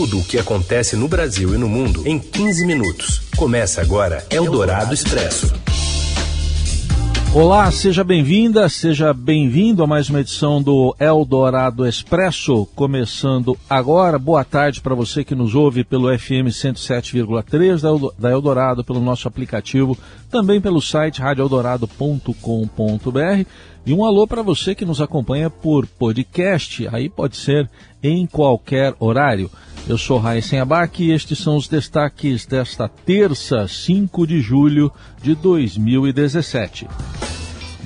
Tudo o que acontece no Brasil e no mundo em 15 minutos. Começa agora Eldorado Expresso. Olá, seja bem-vinda, seja bem-vindo a mais uma edição do Eldorado Expresso, começando agora. Boa tarde para você que nos ouve pelo FM 107,3 da Eldorado, pelo nosso aplicativo, também pelo site radioeldorado.com.br e um alô para você que nos acompanha por podcast, aí pode ser em qualquer horário. Eu sou Raíssen Abac e estes são os destaques desta terça, 5 de julho de 2017.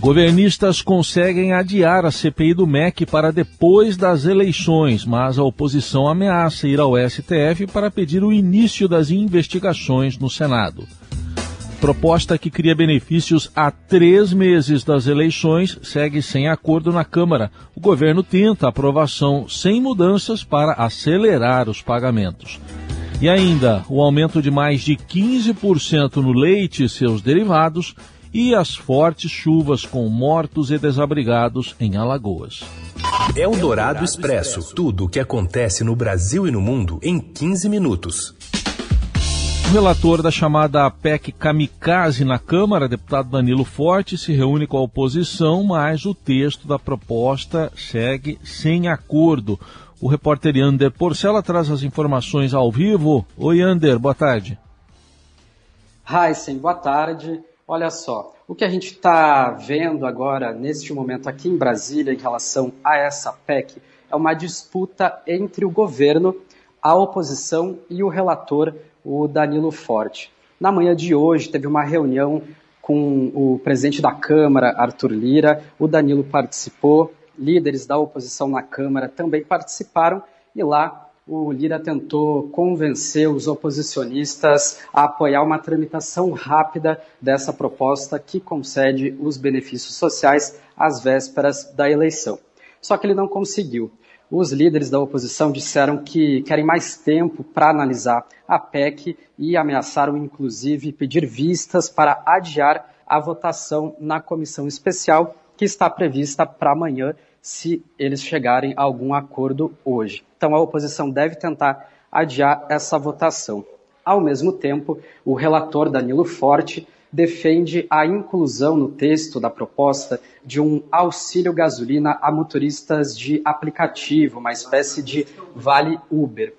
Governistas conseguem adiar a CPI do MEC para depois das eleições, mas a oposição ameaça ir ao STF para pedir o início das investigações no Senado. Proposta que cria benefícios a três meses das eleições segue sem acordo na Câmara. O governo tenta aprovação sem mudanças para acelerar os pagamentos. E ainda, o aumento de mais de 15% no leite e seus derivados e as fortes chuvas com mortos e desabrigados em Alagoas. Eldorado Expresso tudo o que acontece no Brasil e no mundo em 15 minutos. Relator da chamada PEC Kamikaze na Câmara, deputado Danilo Forte, se reúne com a oposição, mas o texto da proposta segue sem acordo. O repórter Yander Porcela traz as informações ao vivo. Oi, Yander, boa tarde. Heisen, boa tarde. Olha só, o que a gente está vendo agora, neste momento aqui em Brasília, em relação a essa PEC, é uma disputa entre o governo, a oposição e o relator o Danilo Forte. Na manhã de hoje teve uma reunião com o presidente da Câmara, Arthur Lira, o Danilo participou, líderes da oposição na Câmara também participaram e lá o Lira tentou convencer os oposicionistas a apoiar uma tramitação rápida dessa proposta que concede os benefícios sociais às vésperas da eleição. Só que ele não conseguiu. Os líderes da oposição disseram que querem mais tempo para analisar a PEC e ameaçaram, inclusive, pedir vistas para adiar a votação na comissão especial, que está prevista para amanhã, se eles chegarem a algum acordo hoje. Então, a oposição deve tentar adiar essa votação. Ao mesmo tempo, o relator Danilo Forte defende a inclusão no texto da proposta de um auxílio gasolina a motoristas de aplicativo, uma espécie de vale Uber.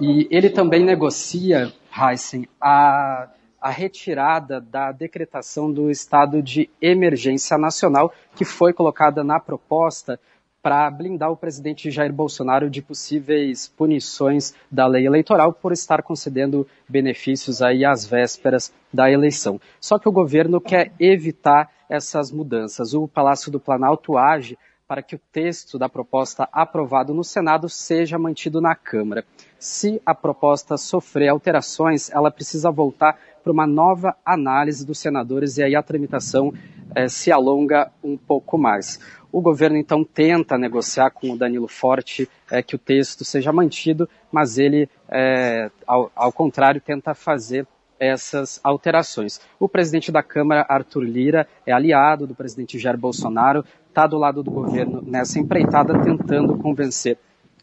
E ele também negocia, Heisen, a, a retirada da decretação do estado de emergência nacional que foi colocada na proposta para blindar o presidente Jair Bolsonaro de possíveis punições da lei eleitoral por estar concedendo benefícios aí às vésperas da eleição. Só que o governo quer evitar essas mudanças. O Palácio do Planalto age para que o texto da proposta aprovado no Senado seja mantido na Câmara. Se a proposta sofrer alterações, ela precisa voltar para uma nova análise dos senadores e aí a tramitação eh, se alonga um pouco mais. O governo então tenta negociar com o Danilo Forte é, que o texto seja mantido, mas ele, é, ao, ao contrário, tenta fazer essas alterações. O presidente da Câmara, Arthur Lira, é aliado do presidente Jair Bolsonaro, está do lado do governo nessa empreitada, tentando convencer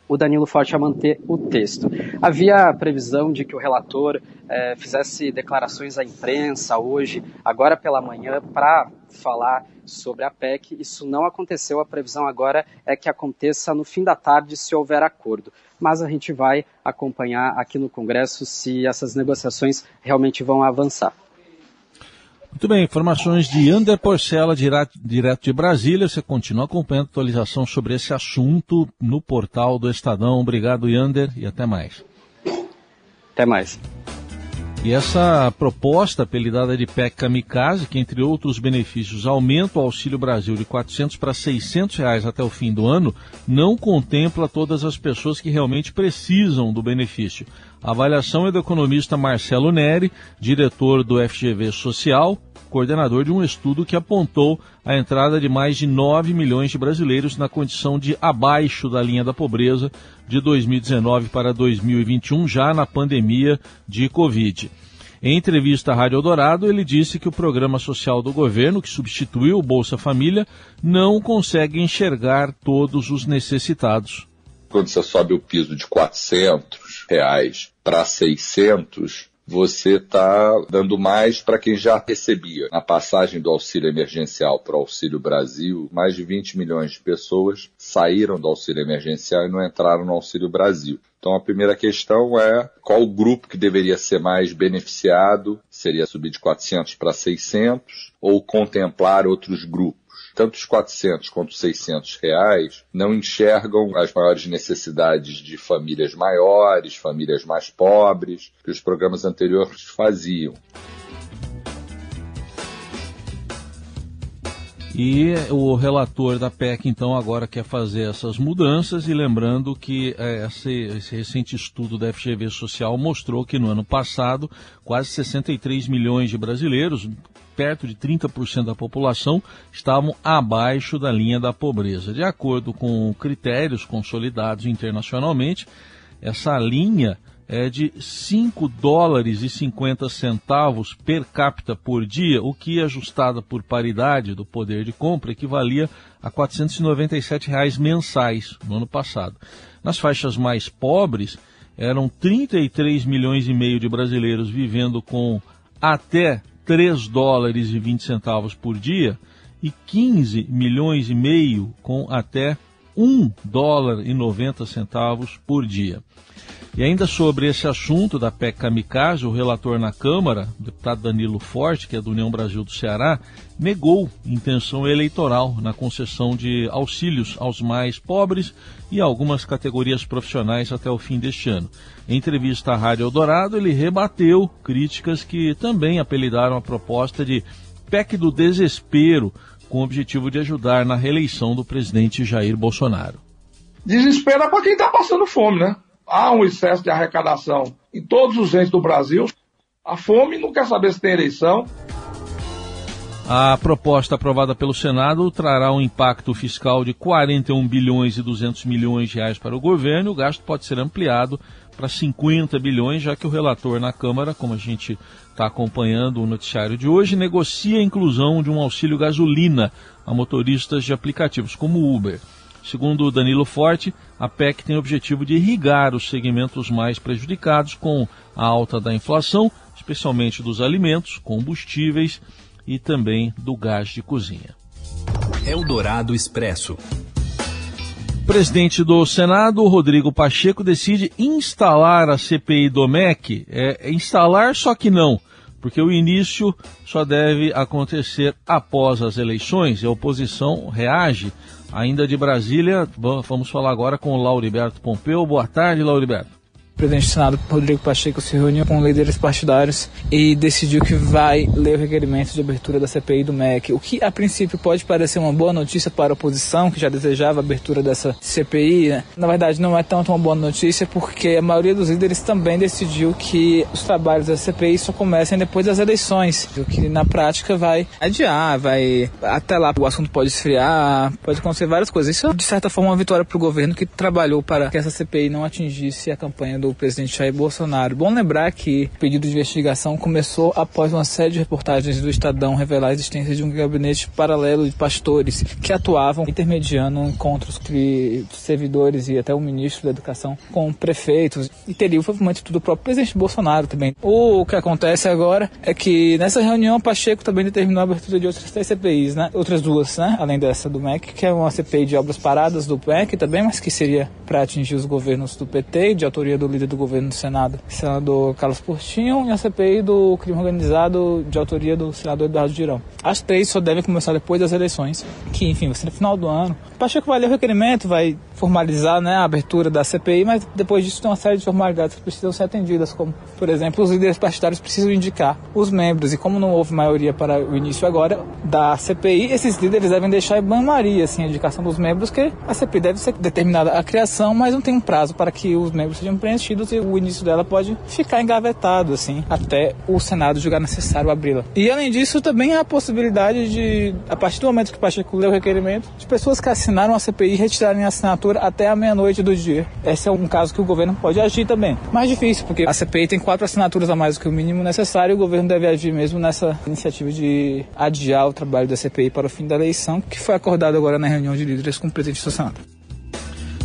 o Danilo Forte a manter o texto. Havia previsão de que o relator é, fizesse declarações à imprensa hoje, agora pela manhã, para falar sobre a PEC. Isso não aconteceu. A previsão agora é que aconteça no fim da tarde, se houver acordo. Mas a gente vai acompanhar aqui no Congresso se essas negociações realmente vão avançar. Muito bem, informações de Ander Porcela, direto, de Brasília. Você continua acompanhando a atualização sobre esse assunto no portal do Estadão. Obrigado, Yander, e até mais. Até mais. E essa proposta, apelidada de PEC Kamikaze, que entre outros benefícios aumenta o Auxílio Brasil de 400 para 600 reais até o fim do ano, não contempla todas as pessoas que realmente precisam do benefício. A avaliação é do economista Marcelo Neri, diretor do FGV Social, coordenador de um estudo que apontou a entrada de mais de 9 milhões de brasileiros na condição de abaixo da linha da pobreza de 2019 para 2021, já na pandemia de Covid. Em entrevista à Rádio Eldorado, ele disse que o programa social do governo, que substituiu o Bolsa Família, não consegue enxergar todos os necessitados. Quando você sobe o piso de 400, reais para 600, você está dando mais para quem já recebia. Na passagem do auxílio emergencial para o Auxílio Brasil, mais de 20 milhões de pessoas saíram do auxílio emergencial e não entraram no Auxílio Brasil. Então a primeira questão é qual o grupo que deveria ser mais beneficiado? Seria subir de 400 para 600 ou contemplar outros grupos? Tanto os 400 quanto os 600 reais não enxergam as maiores necessidades de famílias maiores, famílias mais pobres, que os programas anteriores faziam. E o relator da PEC, então, agora quer fazer essas mudanças e lembrando que é, esse, esse, recente estudo da FGV Social mostrou que no ano passado quase 63 milhões de brasileiros, perto de 30% da população estavam abaixo da linha da pobreza. De acordo com critérios consolidados internacionalmente, essa linha é de 5 dólares e 50 centavos per capita por dia, o que ajustada por paridade do poder de compra equivalia a 497 reais mensais no ano passado. Nas faixas mais pobres, eram 33 milhões e meio de brasileiros vivendo com até 3 dólares e 20 centavos por dia e 15 milhões e meio com até 1 dólar e 90 centavos por dia. E ainda sobre esse assunto da PEC Kamikaze, o relator na Câmara, o deputado Danilo Forte, que é do União Brasil do Ceará, negou intenção eleitoral na concessão de auxílios aos mais pobres e algumas categorias profissionais até o fim deste ano. Em entrevista à Rádio Eldorado, ele rebateu críticas que também apelidaram a proposta de PEC do desespero, com o objetivo de ajudar na reeleição do presidente Jair Bolsonaro. Desespero é para quem está passando fome, né? há um excesso de arrecadação em todos os entes do Brasil. A fome não quer saber se tem eleição. A proposta aprovada pelo Senado trará um impacto fiscal de 41 bilhões e 200 milhões de reais para o governo. O gasto pode ser ampliado para 50 bilhões, já que o relator na Câmara, como a gente está acompanhando o noticiário de hoje, negocia a inclusão de um auxílio gasolina a motoristas de aplicativos como Uber. Segundo Danilo Forte, a PEC tem o objetivo de irrigar os segmentos mais prejudicados com a alta da inflação, especialmente dos alimentos, combustíveis e também do gás de cozinha. Eldorado Expresso. Presidente do Senado, Rodrigo Pacheco, decide instalar a CPI do MEC. É, é instalar, só que não, porque o início só deve acontecer após as eleições e a oposição reage Ainda de Brasília, vamos falar agora com o Lauriberto Pompeu. Boa tarde, Lauriberto presidente do Senado, Rodrigo Pacheco, se reuniu com líderes partidários e decidiu que vai ler o requerimento de abertura da CPI do MEC, o que a princípio pode parecer uma boa notícia para a oposição, que já desejava a abertura dessa CPI. Né? Na verdade, não é tanto uma boa notícia, porque a maioria dos líderes também decidiu que os trabalhos da CPI só comecem depois das eleições, o que na prática vai adiar, vai até lá o assunto pode esfriar, pode acontecer várias coisas. Isso é, de certa forma, uma vitória para o governo que trabalhou para que essa CPI não atingisse a campanha do do presidente Jair Bolsonaro. Bom lembrar que o pedido de investigação começou após uma série de reportagens do Estadão revelar a existência de um gabinete paralelo de pastores que atuavam intermediando encontros entre servidores e até o ministro da Educação com prefeitos e teria o envolvimento do próprio presidente Bolsonaro também. O que acontece agora é que nessa reunião Pacheco também determinou a abertura de outras três CPIs, né? Outras duas, né? Além dessa do MEC, que é uma CPI de obras paradas do MEC também, mas que seria para atingir os governos do PT, de autoria do líder do governo do Senado, senador Carlos Portinho, e a CPI do crime organizado de autoria do senador Eduardo Girão. As três só devem começar depois das eleições, que enfim, vai ser no final do ano. O Pacheco vai ler o requerimento, vai formalizar né, a abertura da CPI, mas depois disso tem uma série de formalidades que precisam ser atendidas, como, por exemplo, os líderes partidários precisam indicar os membros, e como não houve maioria para o início agora da CPI, esses líderes devem deixar em banho-maria assim, a indicação dos membros, que a CPI deve ser determinada a criação, mas não tem um prazo para que os membros sejam preenchidos e o início dela pode ficar engavetado, assim, até o Senado julgar necessário abri-la. E além disso, também há a possibilidade de, a partir do momento que o Pacheco lê o requerimento, de pessoas que assinaram a CPI retirarem a assinatura até a meia-noite do dia. Esse é um caso que o governo pode agir também. Mais difícil, porque a CPI tem quatro assinaturas a mais do que o mínimo necessário e o governo deve agir mesmo nessa iniciativa de adiar o trabalho da CPI para o fim da eleição, que foi acordado agora na reunião de líderes com o presidente do Senado.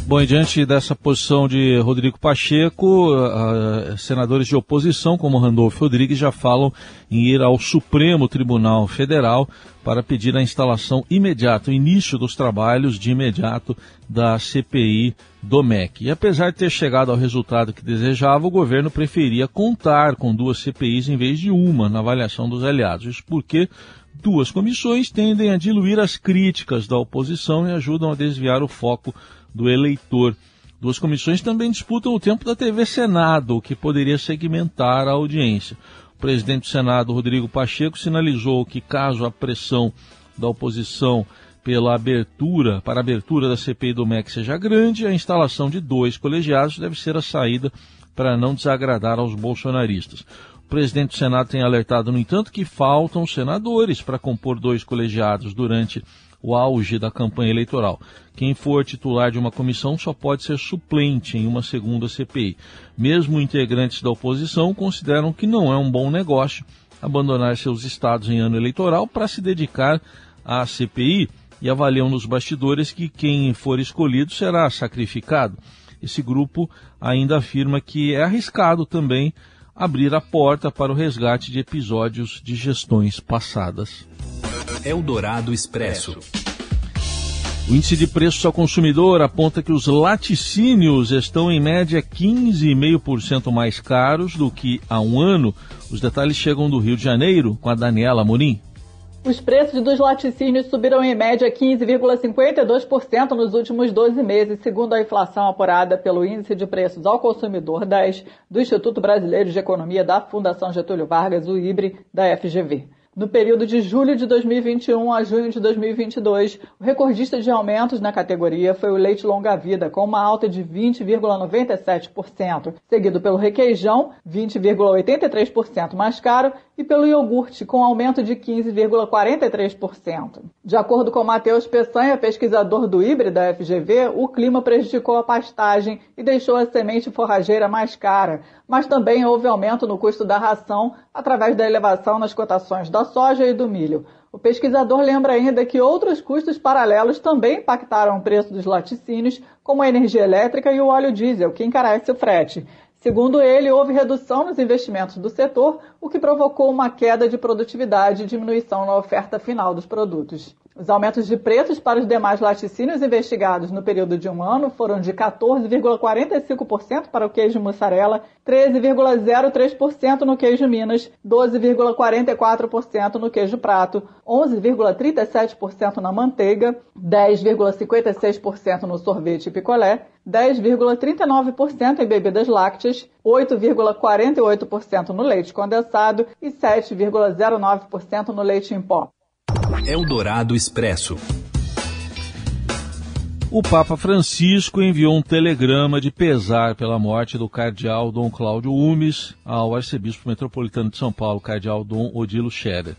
Bom, diante dessa posição de Rodrigo Pacheco, uh, senadores de oposição, como Randolfo Rodrigues, já falam em ir ao Supremo Tribunal Federal para pedir a instalação imediata, o início dos trabalhos de imediato da CPI do MEC. E apesar de ter chegado ao resultado que desejava, o governo preferia contar com duas CPIs em vez de uma na avaliação dos aliados. Isso porque duas comissões tendem a diluir as críticas da oposição e ajudam a desviar o foco do eleitor. Duas comissões também disputam o tempo da TV Senado, o que poderia segmentar a audiência. O presidente do Senado, Rodrigo Pacheco, sinalizou que caso a pressão da oposição pela abertura, para a abertura da CPI do MEC seja grande, a instalação de dois colegiados deve ser a saída para não desagradar aos bolsonaristas. O presidente do Senado tem alertado, no entanto, que faltam senadores para compor dois colegiados durante o auge da campanha eleitoral. Quem for titular de uma comissão só pode ser suplente em uma segunda CPI. Mesmo integrantes da oposição consideram que não é um bom negócio abandonar seus estados em ano eleitoral para se dedicar à CPI e avaliam nos bastidores que quem for escolhido será sacrificado. Esse grupo ainda afirma que é arriscado também abrir a porta para o resgate de episódios de gestões passadas. Eldorado Expresso. O índice de preços ao consumidor aponta que os laticínios estão em média 15,5% mais caros do que há um ano. Os detalhes chegam do Rio de Janeiro com a Daniela Morim. Os preços dos laticínios subiram em média 15,52% nos últimos 12 meses, segundo a inflação apurada pelo Índice de Preços ao Consumidor 10 do Instituto Brasileiro de Economia da Fundação Getúlio Vargas, o IBRE, da FGV. No período de julho de 2021 a junho de 2022, o recordista de aumentos na categoria foi o leite longa-vida, com uma alta de 20,97%, seguido pelo requeijão, 20,83% mais caro, e pelo iogurte, com aumento de 15,43%. De acordo com Matheus Peçanha, pesquisador do IBRE da FGV, o clima prejudicou a pastagem e deixou a semente forrageira mais cara, mas também houve aumento no custo da ração através da elevação nas cotações da soja e do milho. O pesquisador lembra ainda que outros custos paralelos também impactaram o preço dos laticínios, como a energia elétrica e o óleo diesel, que encarece o frete. Segundo ele, houve redução nos investimentos do setor, o que provocou uma queda de produtividade e diminuição na oferta final dos produtos. Os aumentos de preços para os demais laticínios investigados no período de um ano foram de 14,45% para o queijo mussarela, 13,03% no queijo Minas, 12,44% no queijo prato, 11,37% na manteiga, 10,56% no sorvete e picolé, 10,39% em bebidas lácteas, 8,48% no leite condensado e 7,09% no leite em pó. Eldorado Expresso. O Papa Francisco enviou um telegrama de pesar pela morte do cardeal Dom Cláudio Umes ao arcebispo metropolitano de São Paulo, cardeal Dom Odilo Scherer.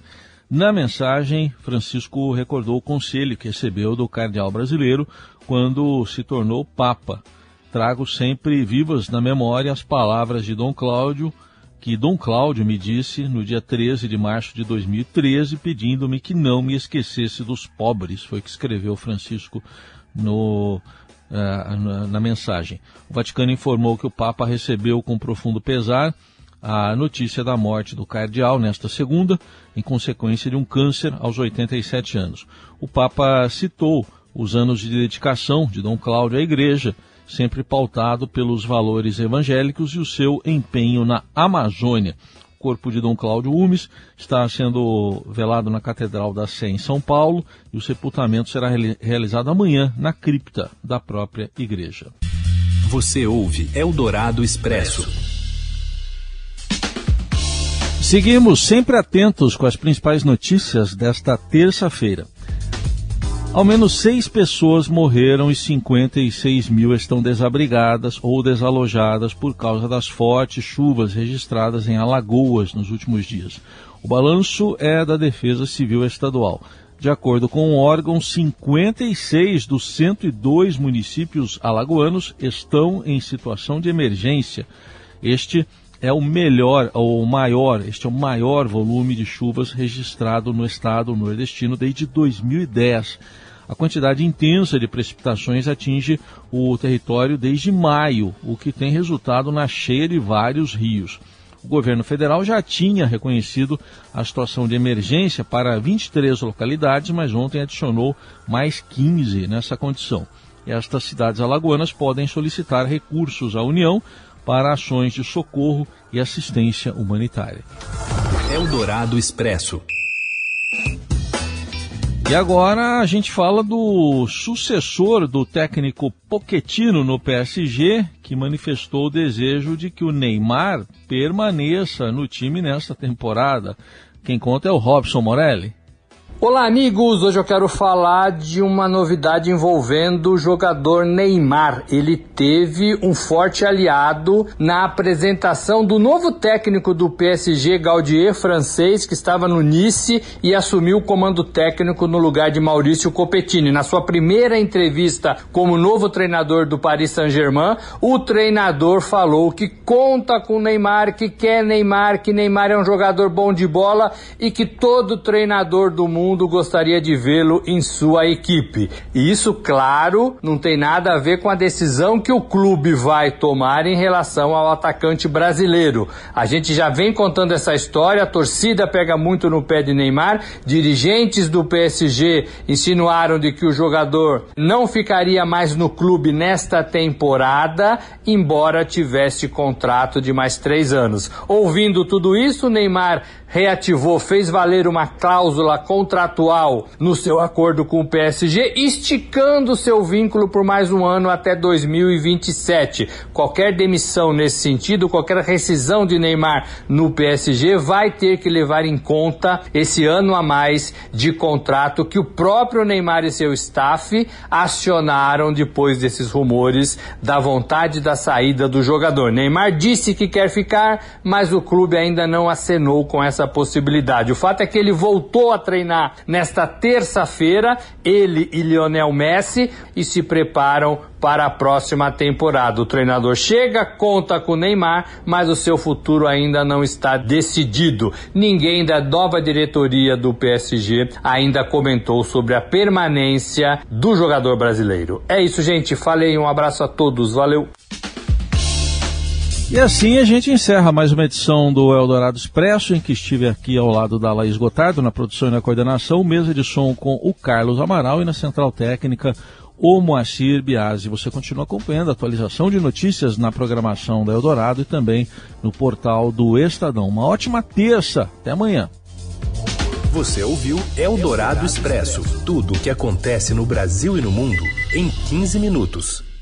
Na mensagem, Francisco recordou o conselho que recebeu do cardeal brasileiro quando se tornou Papa. Trago sempre vivas na memória as palavras de Dom Cláudio que Dom Cláudio me disse no dia 13 de março de 2013, pedindo-me que não me esquecesse dos pobres. Foi o que escreveu Francisco no, uh, na, na mensagem. O Vaticano informou que o Papa recebeu com profundo pesar a notícia da morte do cardeal nesta segunda, em consequência de um câncer aos 87 anos. O Papa citou os anos de dedicação de Dom Cláudio à Igreja sempre pautado pelos valores evangélicos e o seu empenho na Amazônia. O corpo de Dom Cláudio Umes está sendo velado na Catedral da Sé em São Paulo e o sepultamento será realizado amanhã na cripta da própria igreja. Você ouve Eldorado Expresso. Seguimos sempre atentos com as principais notícias desta terça-feira. Ao menos seis pessoas morreram e 56 mil estão desabrigadas ou desalojadas por causa das fortes chuvas registradas em Alagoas nos últimos dias. O balanço é da Defesa Civil Estadual. De acordo com o órgão, 56 dos 102 municípios alagoanos estão em situação de emergência. Este é o melhor, ou maior, este é o maior volume de chuvas registrado no estado nordestino desde 2010. a quantidade intensa de precipitações atinge o território desde maio, o que tem resultado na cheia de vários rios. O governo federal já tinha reconhecido a situação de emergência para 23 localidades, mas ontem adicionou mais 15 nessa condição. Estas cidades alagoanas podem solicitar recursos à União para ações de socorro e assistência humanitária. Eldorado Expresso. E agora a gente fala do sucessor do técnico Poquetino no PSG, que manifestou o desejo de que o Neymar permaneça no time nesta temporada. Quem conta é o Robson Morelli. Olá, amigos! Hoje eu quero falar de uma novidade envolvendo o jogador Neymar. Ele teve um forte aliado na apresentação do novo técnico do PSG, Gaudier, francês, que estava no Nice e assumiu o comando técnico no lugar de Maurício Copettini. Na sua primeira entrevista como novo treinador do Paris Saint-Germain, o treinador falou que conta com Neymar, que quer Neymar, que Neymar é um jogador bom de bola e que todo treinador do mundo mundo gostaria de vê-lo em sua equipe. E isso, claro, não tem nada a ver com a decisão que o clube vai tomar em relação ao atacante brasileiro. A gente já vem contando essa história, a torcida pega muito no pé de Neymar, dirigentes do PSG insinuaram de que o jogador não ficaria mais no clube nesta temporada, embora tivesse contrato de mais três anos. Ouvindo tudo isso, Neymar reativou, fez valer uma cláusula contratual no seu acordo com o PSG, esticando seu vínculo por mais um ano até 2027. Qualquer demissão nesse sentido, qualquer rescisão de Neymar no PSG vai ter que levar em conta esse ano a mais de contrato que o próprio Neymar e seu staff acionaram depois desses rumores da vontade da saída do jogador. Neymar disse que quer ficar, mas o clube ainda não acenou com essa essa possibilidade. O fato é que ele voltou a treinar nesta terça-feira, ele e Lionel Messi, e se preparam para a próxima temporada. O treinador chega, conta com Neymar, mas o seu futuro ainda não está decidido. Ninguém da nova diretoria do PSG ainda comentou sobre a permanência do jogador brasileiro. É isso, gente. Falei, um abraço a todos. Valeu. E assim a gente encerra mais uma edição do Eldorado Expresso, em que estive aqui ao lado da Laís Gotardo, na produção e na coordenação, mesa de som com o Carlos Amaral e na central técnica o Moacir Biasi. Você continua acompanhando a atualização de notícias na programação da Eldorado e também no portal do Estadão. Uma ótima terça. Até amanhã. Você ouviu Eldorado Expresso tudo o que acontece no Brasil e no mundo em 15 minutos.